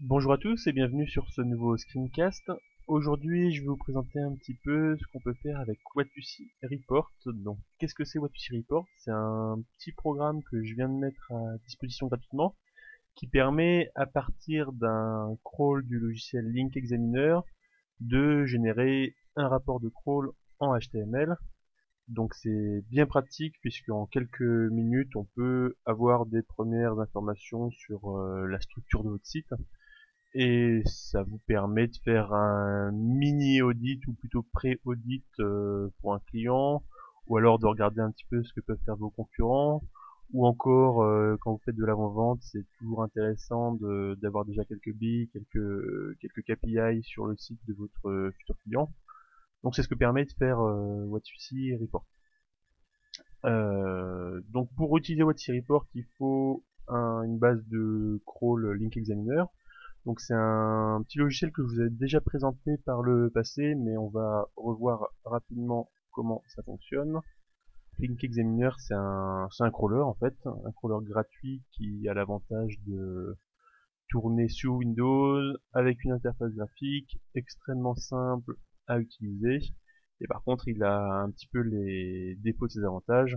Bonjour à tous et bienvenue sur ce nouveau screencast. Aujourd'hui, je vais vous présenter un petit peu ce qu'on peut faire avec Watusi Report. Donc, qu'est-ce que c'est Watusi Report? C'est un petit programme que je viens de mettre à disposition gratuitement qui permet, à partir d'un crawl du logiciel Link Examiner, de générer un rapport de crawl en HTML. Donc c'est bien pratique puisque en quelques minutes on peut avoir des premières informations sur euh, la structure de votre site et ça vous permet de faire un mini audit ou plutôt pré-audit euh, pour un client ou alors de regarder un petit peu ce que peuvent faire vos concurrents ou encore euh, quand vous faites de l'avant-vente c'est toujours intéressant d'avoir déjà quelques billes, quelques, quelques KPI sur le site de votre futur client. Donc c'est ce que permet de faire euh, Report. Euh, donc pour utiliser Whatsusi Report il faut une base de crawl Link Examiner donc c'est un petit logiciel que je vous ai déjà présenté par le passé, mais on va revoir rapidement comment ça fonctionne. Link Examiner, c'est un, un crawler en fait, un crawler gratuit qui a l'avantage de tourner sur Windows avec une interface graphique extrêmement simple à utiliser. Et par contre, il a un petit peu les défauts de ses avantages.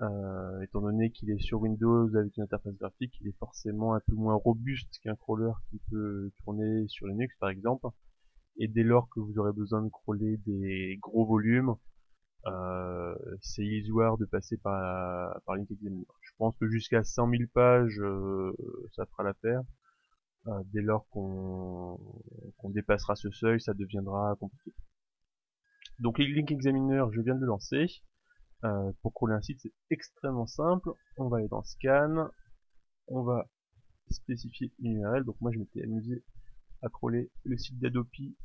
Euh, étant donné qu'il est sur Windows avec une interface graphique, il est forcément un peu moins robuste qu'un crawler qui peut tourner sur Linux par exemple. Et dès lors que vous aurez besoin de crawler des gros volumes, euh, c'est illusoire de passer par, par LinkExaminer. Je pense que jusqu'à 100 000 pages, euh, ça fera l'affaire. dès lors qu'on dépassera ce seuil, ça deviendra compliqué. Donc Link Examiner, je viens de le lancer. Euh, pour crawler un site, c'est extrêmement simple. On va aller dans Scan, on va spécifier une URL. Donc moi, je m'étais amusé à crawler le site d'Adopi,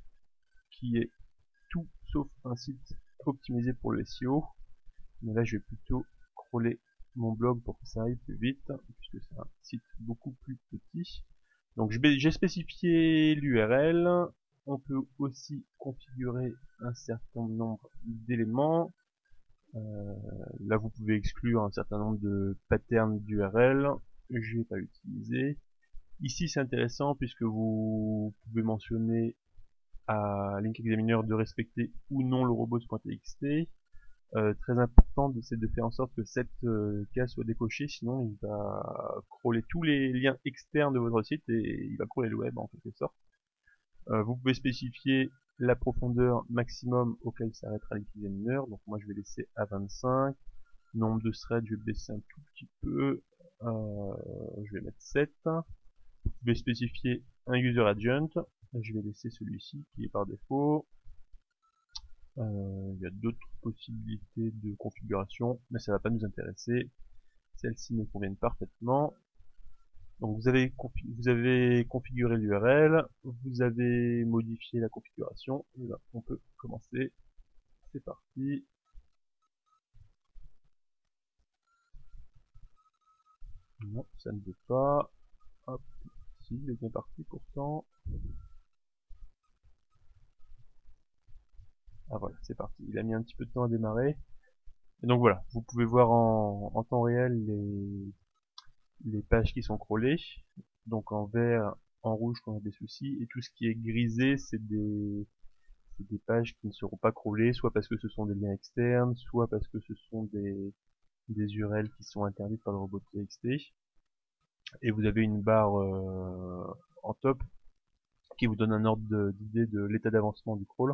qui est tout sauf un site optimisé pour le SEO. Mais là, je vais plutôt crawler mon blog pour que ça aille plus vite, puisque c'est un site beaucoup plus petit. Donc j'ai spécifié l'URL. On peut aussi configurer un certain nombre d'éléments. Euh, là, vous pouvez exclure un certain nombre de patterns d'URL. Je vais pas l'utiliser. Ici, c'est intéressant puisque vous pouvez mentionner à Link Examiner de respecter ou non le robots.txt. Euh, très important, c'est de faire en sorte que cette euh, case soit décochée, sinon il va crawler tous les liens externes de votre site et il va crawler le web en quelque sorte. Euh, vous pouvez spécifier la profondeur maximum auquel s'arrêtera l'examiner. Donc moi je vais laisser à 25. Nombre de threads, je vais baisser un tout petit peu. Euh, je vais mettre 7. Vous pouvez spécifier un user agent. Je vais laisser celui-ci qui est par défaut. Euh, il y a d'autres possibilités de configuration, mais ça va pas nous intéresser. Celles-ci me conviennent parfaitement. Donc vous avez, vous avez configuré l'URL, vous avez modifié la configuration, et là on peut commencer. C'est parti. Non, ça ne veut pas. Hop, si, il est bien parti pourtant. Ah voilà, c'est parti. Il a mis un petit peu de temps à démarrer. Et donc voilà, vous pouvez voir en, en temps réel les, les pages qui sont crawlées. Donc en vert, en rouge quand on a des soucis. Et tout ce qui est grisé, c'est des, pages qui ne seront pas crawlées, soit parce que ce sont des liens externes, soit parce que ce sont des, des URL qui sont interdites par le robot TXT. Et vous avez une barre euh, en top qui vous donne un ordre d'idée de l'état d'avancement du crawl.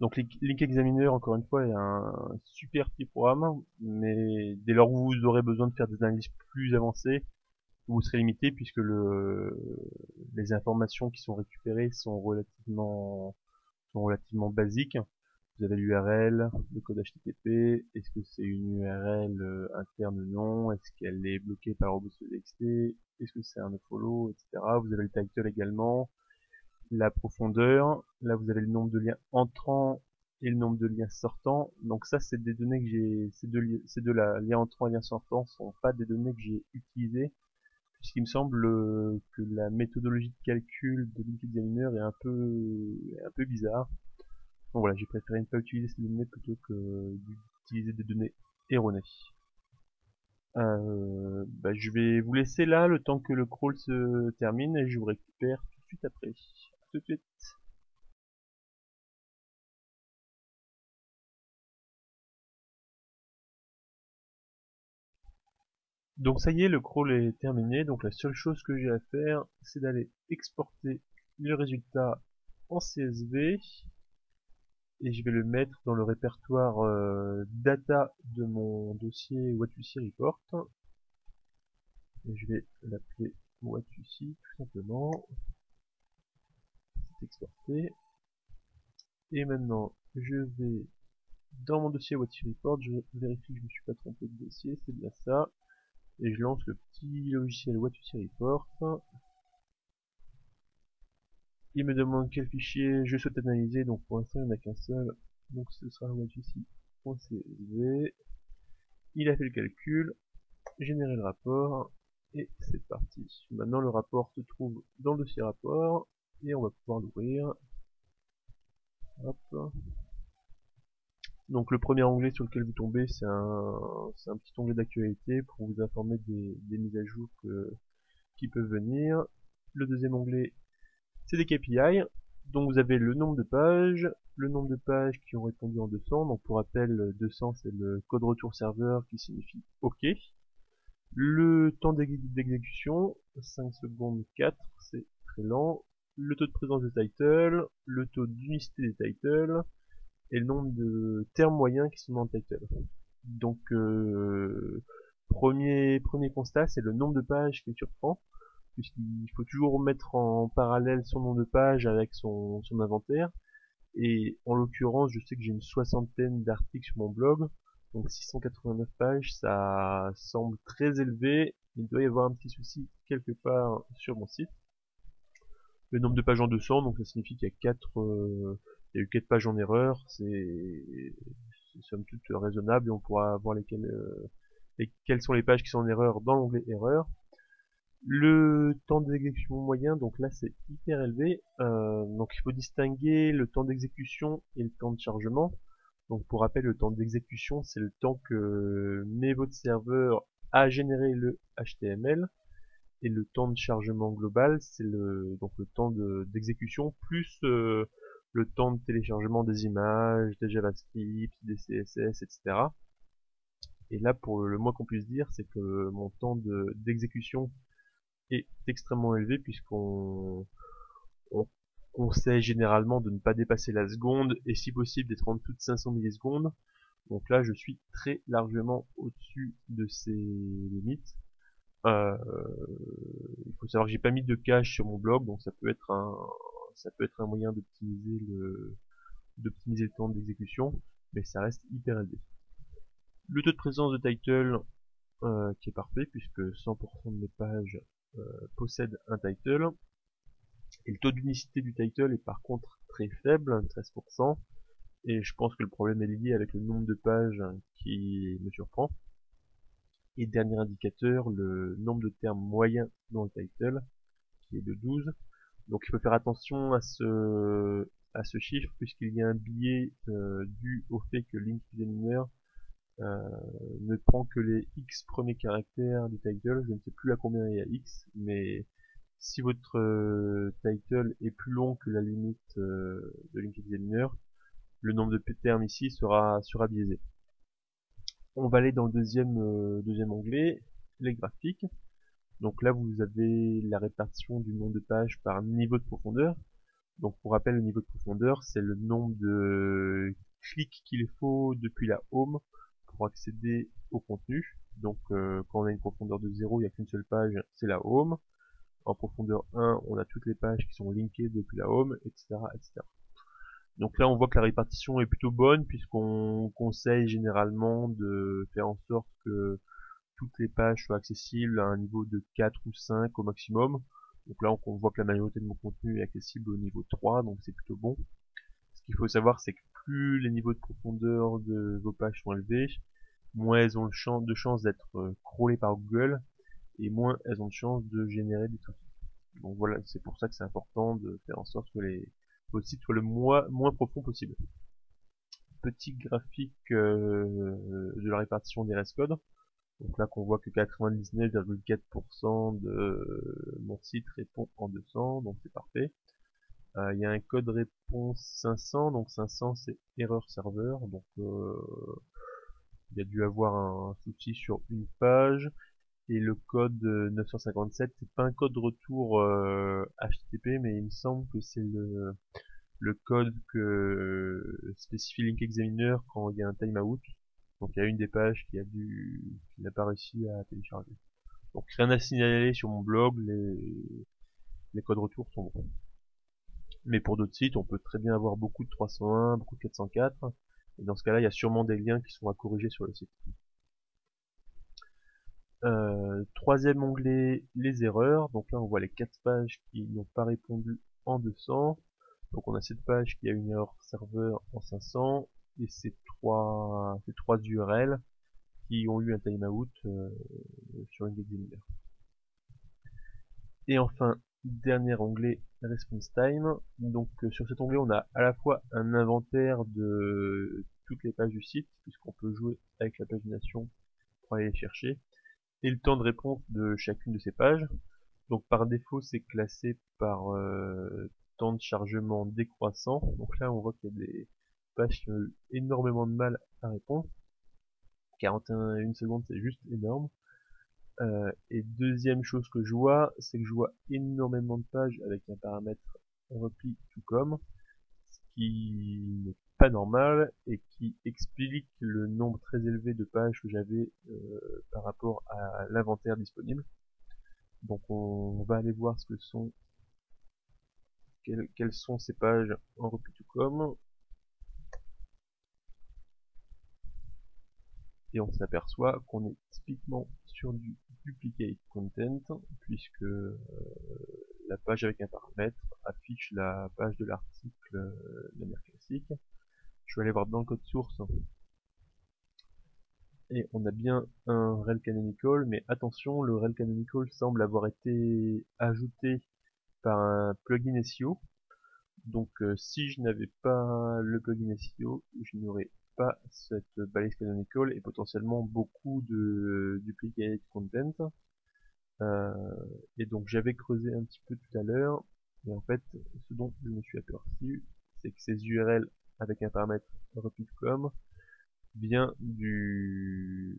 Donc Link Examiner, encore une fois, est un super petit programme, mais dès lors où vous aurez besoin de faire des analyses plus avancées, vous serez limité puisque le, les informations qui sont récupérées sont relativement, sont relativement basiques. Vous avez l'URL, le code HTTP, est-ce que c'est une URL euh, interne ou non, est-ce qu'elle est bloquée par robots.txt, est-ce que c'est un follow, etc. Vous avez le title également, la profondeur. Là, vous avez le nombre de liens entrants et le nombre de liens sortants. Donc ça, c'est des données que j'ai, ces deux, ces deux là, liens entrants et liens sortants, sont pas des données que j'ai utilisées, puisqu'il me semble euh, que la méthodologie de calcul de Examiner est un peu, est un peu bizarre. Donc voilà, j'ai préféré ne pas utiliser ces données plutôt que d'utiliser des données erronées. Euh, bah, je vais vous laisser là le temps que le crawl se termine et je vous récupère tout de suite après. Donc ça y est, le crawl est terminé. Donc la seule chose que j'ai à faire, c'est d'aller exporter le résultat en CSV et je vais le mettre dans le répertoire euh, data de mon dossier Watusi Report. Et je vais l'appeler Watusi tout simplement. Exporté. Et maintenant, je vais dans mon dossier Watusi Report, je vérifie que je ne me suis pas trompé de dossier, c'est bien ça. Et je lance le petit logiciel Watusi Report. Il me demande quel fichier je souhaite analyser, donc pour l'instant il n'y en a qu'un seul, donc ce sera watusi.cv. Il a fait le calcul, généré le rapport, et c'est parti. Maintenant le rapport se trouve dans le dossier rapport, et on va pouvoir l'ouvrir. Donc le premier onglet sur lequel vous tombez, c'est un, un, petit onglet d'actualité pour vous informer des, mises à jour qui peuvent venir. Le deuxième onglet, c'est des KPI. Donc vous avez le nombre de pages, le nombre de pages qui ont répondu en 200. Donc pour rappel, 200 c'est le code retour serveur qui signifie OK. Le temps d'exécution, 5 secondes 4, c'est très lent. Le taux de présence de title, le taux d'unicité des titles, et le nombre de termes moyens qui sont dans le title. Donc euh, premier, premier constat, c'est le nombre de pages qu'il surprend puisqu'il faut toujours mettre en parallèle son nom de page avec son, inventaire. Et en l'occurrence, je sais que j'ai une soixantaine d'articles sur mon blog, donc 689 pages, ça semble très élevé. Il doit y avoir un petit souci quelque part sur mon site. Le nombre de pages en 200, donc ça signifie qu'il y a 4, euh, il y a eu 4 pages en erreur, c'est somme toute raisonnable et on pourra voir lesquelles, euh, quelles sont les pages qui sont en erreur dans l'onglet erreur. Le temps d'exécution moyen, donc là c'est hyper élevé. Euh, donc il faut distinguer le temps d'exécution et le temps de chargement. Donc pour rappel, le temps d'exécution, c'est le temps que met votre serveur à générer le HTML. Et le temps de chargement global, c'est le donc le temps d'exécution plus euh, le temps de téléchargement des images, des JavaScript, des CSS, etc. Et là, pour le moins qu'on puisse dire, c'est que mon temps d'exécution est extrêmement élevé puisqu'on on conseille généralement de ne pas dépasser la seconde et si possible d'être en dessous de 500 millisecondes. Donc là je suis très largement au-dessus de ces limites. Euh, il faut savoir que j'ai pas mis de cache sur mon blog, donc ça peut être un ça peut être un moyen d'optimiser le d'optimiser le temps d'exécution, mais ça reste hyper élevé. Le taux de présence de title euh, qui est parfait puisque 100% de mes pages euh, possède un title. Et le taux d'unicité du title est par contre très faible, 13%. Et je pense que le problème est lié avec le nombre de pages qui me surprend. Et dernier indicateur, le nombre de termes moyens dans le title, qui est de 12. Donc il faut faire attention à ce, à ce chiffre, puisqu'il y a un biais euh, dû au fait que Link Examiner euh, ne prend que les X premiers caractères du title, je ne sais plus à combien il y a X, mais si votre euh, title est plus long que la limite euh, de Link Examiner, le nombre de termes ici sera, sera biaisé. On va aller dans le deuxième, deuxième onglet, les graphiques. Donc là vous avez la répartition du nombre de pages par niveau de profondeur. Donc pour rappel le niveau de profondeur c'est le nombre de clics qu'il faut depuis la home pour accéder au contenu. Donc euh, quand on a une profondeur de 0, il n'y a qu'une seule page, c'est la home. En profondeur 1, on a toutes les pages qui sont linkées depuis la home, etc., etc. Donc là, on voit que la répartition est plutôt bonne puisqu'on conseille généralement de faire en sorte que toutes les pages soient accessibles à un niveau de 4 ou 5 au maximum. Donc là, on voit que la majorité de mon contenu est accessible au niveau 3, donc c'est plutôt bon. Ce qu'il faut savoir, c'est que plus les niveaux de profondeur de vos pages sont élevés, moins elles ont le de chance d'être euh, crawlées par Google et moins elles ont de chance de générer du trafic. Donc voilà, c'est pour ça que c'est important de faire en sorte que les, vos sites soient le moins, moins profond possible. Petit graphique euh, de la répartition des rest codes. Donc là qu'on voit que 99,4% de mon site répond en 200, donc c'est parfait. Euh, il y a un code réponse 500, donc 500 c'est erreur serveur, donc euh, il y a dû avoir un souci sur une page. Et le code 957, c'est pas un code retour HTTP, mais il me semble que c'est le, le code que spécifie Link Examiner quand il y a un timeout. Donc il y a une des pages qui a dû, qui n'a pas réussi à télécharger. Donc rien à signaler sur mon blog, les, les codes retour sont bons. Mais pour d'autres sites, on peut très bien avoir beaucoup de 301, beaucoup de 404. Et dans ce cas-là, il y a sûrement des liens qui sont à corriger sur le site. Euh, troisième onglet, les erreurs. Donc là, on voit les quatre pages qui n'ont pas répondu en 200. Donc on a cette page qui a une erreur serveur en 500 et ces trois, ces trois URL qui ont eu un timeout euh, sur une examiner. Et enfin, dernier onglet, response time. Donc euh, sur cet onglet, on a à la fois un inventaire de toutes les pages du site, puisqu'on peut jouer avec la pagination pour aller les chercher, et le temps de réponse de chacune de ces pages. Donc par défaut, c'est classé par euh, temps de chargement décroissant. Donc là, on voit qu'il y a des pages qui ont eu énormément de mal à répondre. 41 secondes, c'est juste énorme. Euh, et deuxième chose que je vois, c'est que je vois énormément de pages avec un paramètre repli tout comme, ce qui pas normal et qui explique le nombre très élevé de pages que j'avais euh, par rapport à l'inventaire disponible. Donc on, va aller voir ce que sont quelles, sont ces pages en comme. Et on s'aperçoit qu'on est typiquement sur du duplicate content puisque euh, la page avec un paramètre affiche la page de l'article euh, de manière classique. Je vais aller voir dans le code source. Et on a bien un rel canonical mais attention le rel canonical semble avoir été ajouté par un plugin SEO donc euh, si je n'avais pas le plugin SEO je n'aurais pas cette balise canonical et potentiellement beaucoup de duplicate content. Euh, et donc j'avais creusé un petit peu tout à l'heure, et en fait ce dont je me suis aperçu, c'est que ces URL avec un paramètre repeat.com vient du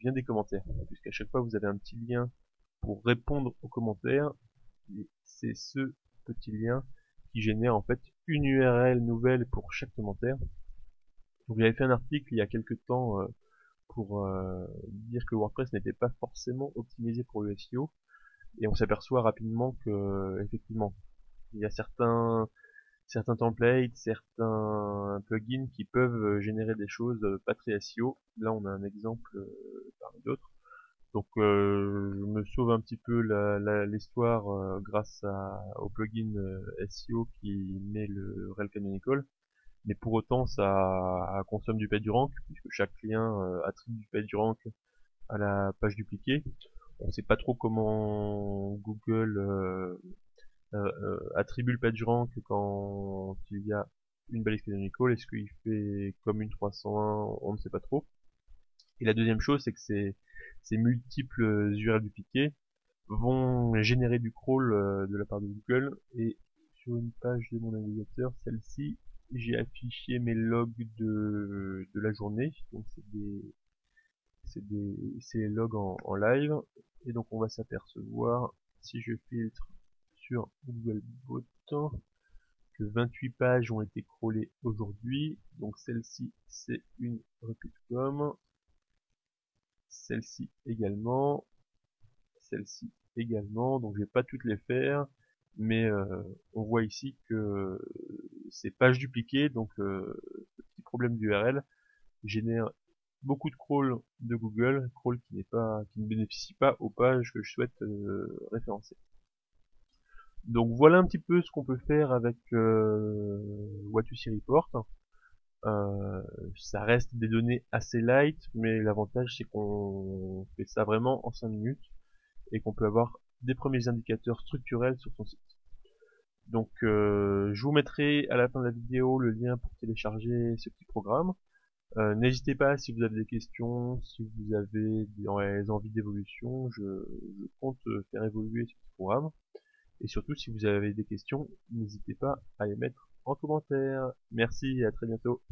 vient des commentaires, puisqu'à chaque fois vous avez un petit lien pour répondre aux commentaires, et c'est ce petit lien qui génère en fait une URL nouvelle pour chaque commentaire, donc j'avais fait un article il y a quelques temps euh, pour euh, dire que WordPress n'était pas forcément optimisé pour le SEO et on s'aperçoit rapidement que effectivement il y a certains certains templates, certains plugins qui peuvent générer des choses pas très SEO. Là on a un exemple euh, parmi d'autres. Donc je me sauve un petit peu l'histoire grâce au plugin SEO qui met le rel canonical mais pour autant ça consomme du PageRank puisque chaque lien euh, attribue du PageRank à la page dupliquée. On ne sait pas trop comment Google euh, euh, attribue le PageRank quand il y a une balise canonical. Est-ce qu'il fait comme une 301 On ne sait pas trop. Et la deuxième chose, c'est que ces, ces multiples URL dupliqués vont générer du crawl de la part de Google et sur une page de mon navigateur, celle-ci, j'ai affiché mes logs de, de la journée, donc c'est des c'est des les logs en, live, et donc on va s'apercevoir si je filtre sur Googlebot que 28 pages ont été crawlées aujourd'hui, donc celle-ci c'est une repeat.com, celle-ci également, celle-ci également, donc je vais pas toutes les faire, mais euh, on voit ici que ces pages dupliquées, donc euh, ce petit problème d'URL, génère beaucoup de crawl de Google, crawl qui n'est pas, qui ne bénéficie pas aux pages que je souhaite euh, référencer. Donc voilà un petit peu ce qu'on peut faire avec euh, Watusi Report. Euh, ça reste des données assez light, mais l'avantage c'est qu'on fait ça vraiment en 5 minutes et qu'on peut avoir des premiers indicateurs structurels sur son site. Donc euh, je vous mettrai à la fin de la vidéo le lien pour télécharger ce petit programme. Euh, N'hésitez pas si vous avez des questions, si vous avez des envies d'évolution, je, je, compte faire évoluer ce programme. Et surtout, si vous avez des questions, n'hésitez pas à les mettre en commentaire. Merci et à très bientôt.